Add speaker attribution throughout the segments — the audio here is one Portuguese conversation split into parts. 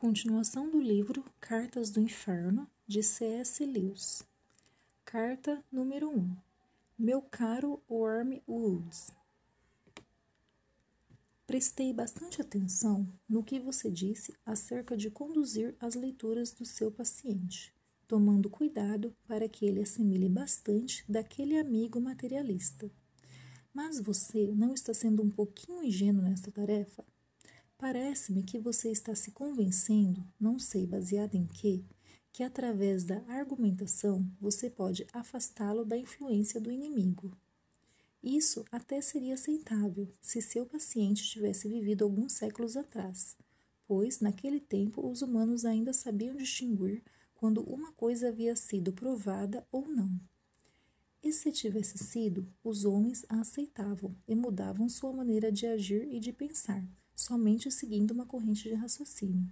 Speaker 1: Continuação do livro Cartas do Inferno, de C.S. Lewis. Carta número 1. Meu caro Worm Woods. Prestei bastante atenção no que você disse acerca de conduzir as leituras do seu paciente, tomando cuidado para que ele assimile bastante daquele amigo materialista. Mas você não está sendo um pouquinho ingênuo nesta tarefa? Parece-me que você está se convencendo, não sei baseado em que, que através da argumentação você pode afastá-lo da influência do inimigo. Isso até seria aceitável se seu paciente tivesse vivido alguns séculos atrás, pois naquele tempo os humanos ainda sabiam distinguir quando uma coisa havia sido provada ou não. E se tivesse sido, os homens a aceitavam e mudavam sua maneira de agir e de pensar somente seguindo uma corrente de raciocínio.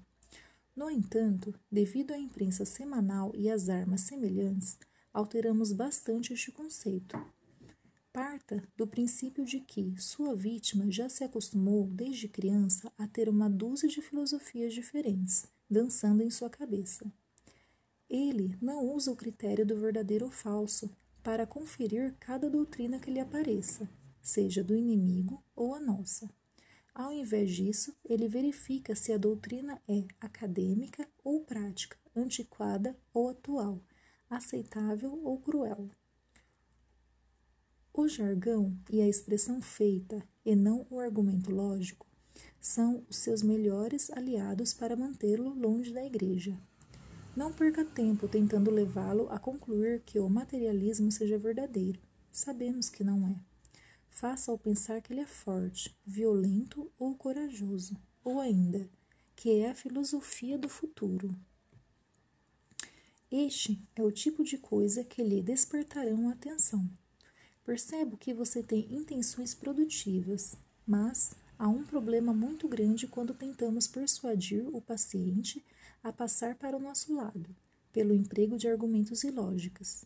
Speaker 1: No entanto, devido à imprensa semanal e às armas semelhantes, alteramos bastante este conceito. Parta do princípio de que sua vítima já se acostumou desde criança a ter uma dúzia de filosofias diferentes, dançando em sua cabeça. Ele não usa o critério do verdadeiro ou falso para conferir cada doutrina que lhe apareça, seja do inimigo ou a nossa. Ao invés disso, ele verifica se a doutrina é acadêmica ou prática, antiquada ou atual, aceitável ou cruel. O jargão e a expressão feita, e não o argumento lógico, são os seus melhores aliados para mantê-lo longe da igreja. Não perca tempo tentando levá-lo a concluir que o materialismo seja verdadeiro. Sabemos que não é faça-o pensar que ele é forte, violento ou corajoso, ou ainda, que é a filosofia do futuro. Este é o tipo de coisa que lhe despertarão a atenção. Percebo que você tem intenções produtivas, mas há um problema muito grande quando tentamos persuadir o paciente a passar para o nosso lado, pelo emprego de argumentos ilógicos.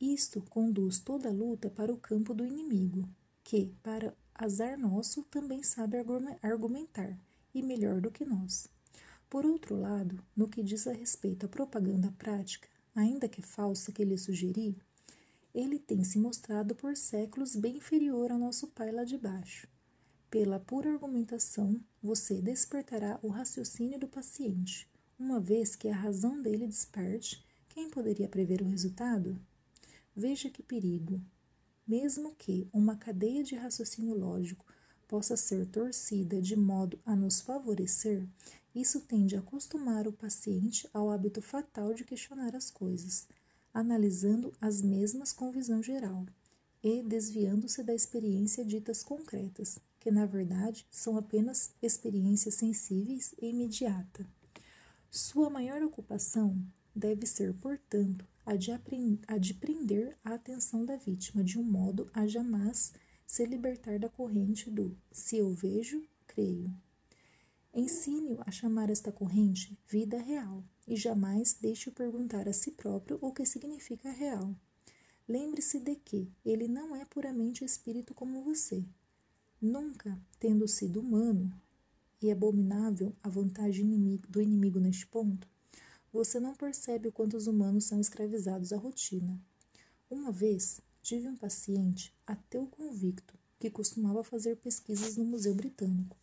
Speaker 1: Isto conduz toda a luta para o campo do inimigo, que, para azar nosso, também sabe argumentar, e melhor do que nós. Por outro lado, no que diz a respeito à propaganda prática, ainda que falsa que lhe sugeri, ele tem se mostrado por séculos bem inferior ao nosso pai lá de baixo. Pela pura argumentação, você despertará o raciocínio do paciente. Uma vez que a razão dele desperte, quem poderia prever o resultado? Veja que perigo. Mesmo que uma cadeia de raciocínio lógico possa ser torcida de modo a nos favorecer, isso tende a acostumar o paciente ao hábito fatal de questionar as coisas, analisando as mesmas com visão geral e desviando-se da experiência ditas concretas, que na verdade são apenas experiências sensíveis e imediata. Sua maior ocupação deve ser, portanto, a de, a de prender a atenção da vítima de um modo a jamais se libertar da corrente do se eu vejo, creio. Ensine-o a chamar esta corrente vida real e jamais deixe-o perguntar a si próprio o que significa real. Lembre-se de que ele não é puramente espírito como você. Nunca, tendo sido humano, e abominável a vontade do inimigo neste ponto, você não percebe o quanto os humanos são escravizados à rotina. Uma vez, tive um paciente, ateu convicto, que costumava fazer pesquisas no Museu Britânico.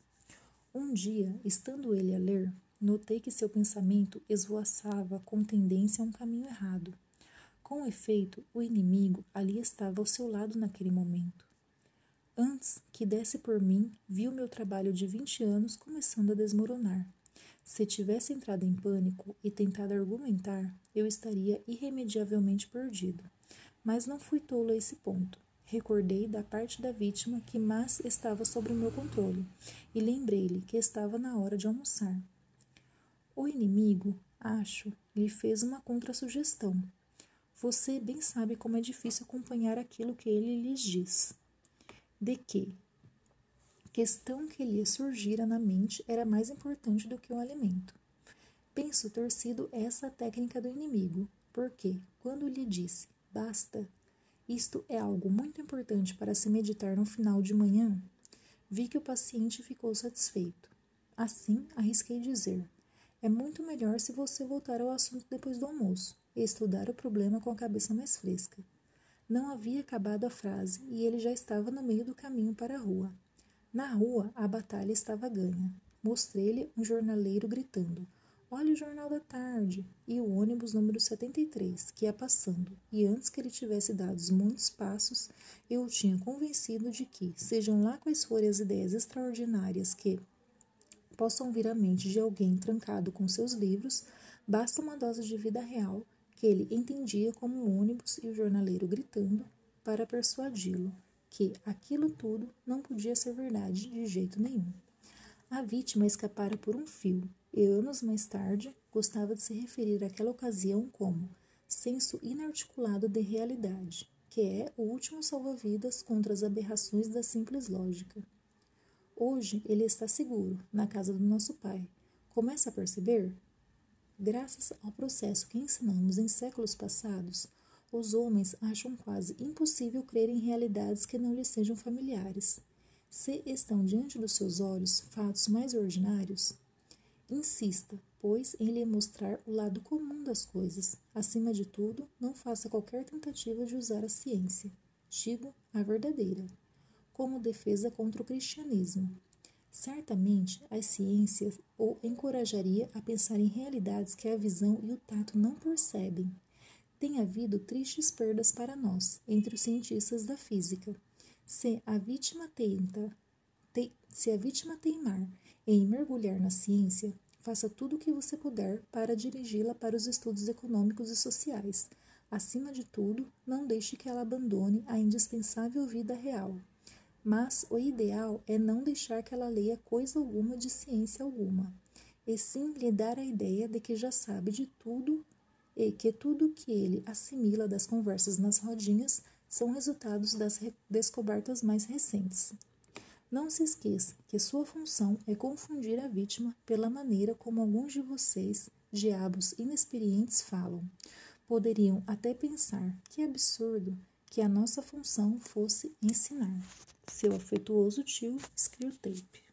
Speaker 1: Um dia, estando ele a ler, notei que seu pensamento esvoaçava com tendência a um caminho errado. Com efeito, o inimigo ali estava ao seu lado naquele momento. Antes que desse por mim, vi o meu trabalho de vinte anos começando a desmoronar. Se tivesse entrado em pânico e tentado argumentar, eu estaria irremediavelmente perdido. Mas não fui tolo a esse ponto. Recordei da parte da vítima que mais estava sob o meu controle e lembrei-lhe que estava na hora de almoçar. O inimigo, acho, lhe fez uma contrassugestão. Você bem sabe como é difícil acompanhar aquilo que ele lhes diz. De que, questão que lhe surgira na mente era mais importante do que o alimento. Penso ter sido essa a técnica do inimigo, porque, quando lhe disse basta, isto é algo muito importante para se meditar no final de manhã, vi que o paciente ficou satisfeito. Assim, arrisquei dizer: É muito melhor se você voltar ao assunto depois do almoço e estudar o problema com a cabeça mais fresca. Não havia acabado a frase e ele já estava no meio do caminho para a rua. Na rua, a batalha estava ganha. Mostrei-lhe um jornaleiro gritando: Olha o jornal da tarde! E o ônibus número 73, que ia passando, e antes que ele tivesse dado muitos passos, eu o tinha convencido de que, sejam lá quais forem as ideias extraordinárias que possam vir à mente de alguém trancado com seus livros, basta uma dose de vida real que ele entendia como um ônibus e o jornaleiro gritando para persuadi-lo que aquilo tudo não podia ser verdade de jeito nenhum. A vítima escapara por um fio e anos mais tarde gostava de se referir àquela ocasião como senso inarticulado de realidade, que é o último salva-vidas contra as aberrações da simples lógica. Hoje ele está seguro, na casa do nosso pai. Começa a perceber? Graças ao processo que ensinamos em séculos passados, os homens acham quase impossível crer em realidades que não lhes sejam familiares. Se estão diante dos seus olhos fatos mais ordinários, insista, pois, em lhe mostrar o lado comum das coisas. Acima de tudo, não faça qualquer tentativa de usar a ciência, digo a verdadeira, como defesa contra o cristianismo. Certamente, as ciências o encorajaria a pensar em realidades que a visão e o tato não percebem. Tem havido tristes perdas para nós, entre os cientistas da física. Se a vítima tenta, te, se a vítima teimar em mergulhar na ciência, faça tudo o que você puder para dirigi-la para os estudos econômicos e sociais. Acima de tudo, não deixe que ela abandone a indispensável vida real. Mas o ideal é não deixar que ela leia coisa alguma de ciência alguma, e sim lhe dar a ideia de que já sabe de tudo e que tudo que ele assimila das conversas nas rodinhas são resultados das descobertas mais recentes. Não se esqueça que sua função é confundir a vítima pela maneira como alguns de vocês, diabos inexperientes, falam. Poderiam até pensar que absurdo que a nossa função fosse ensinar. Seu afetuoso tio Screwtape.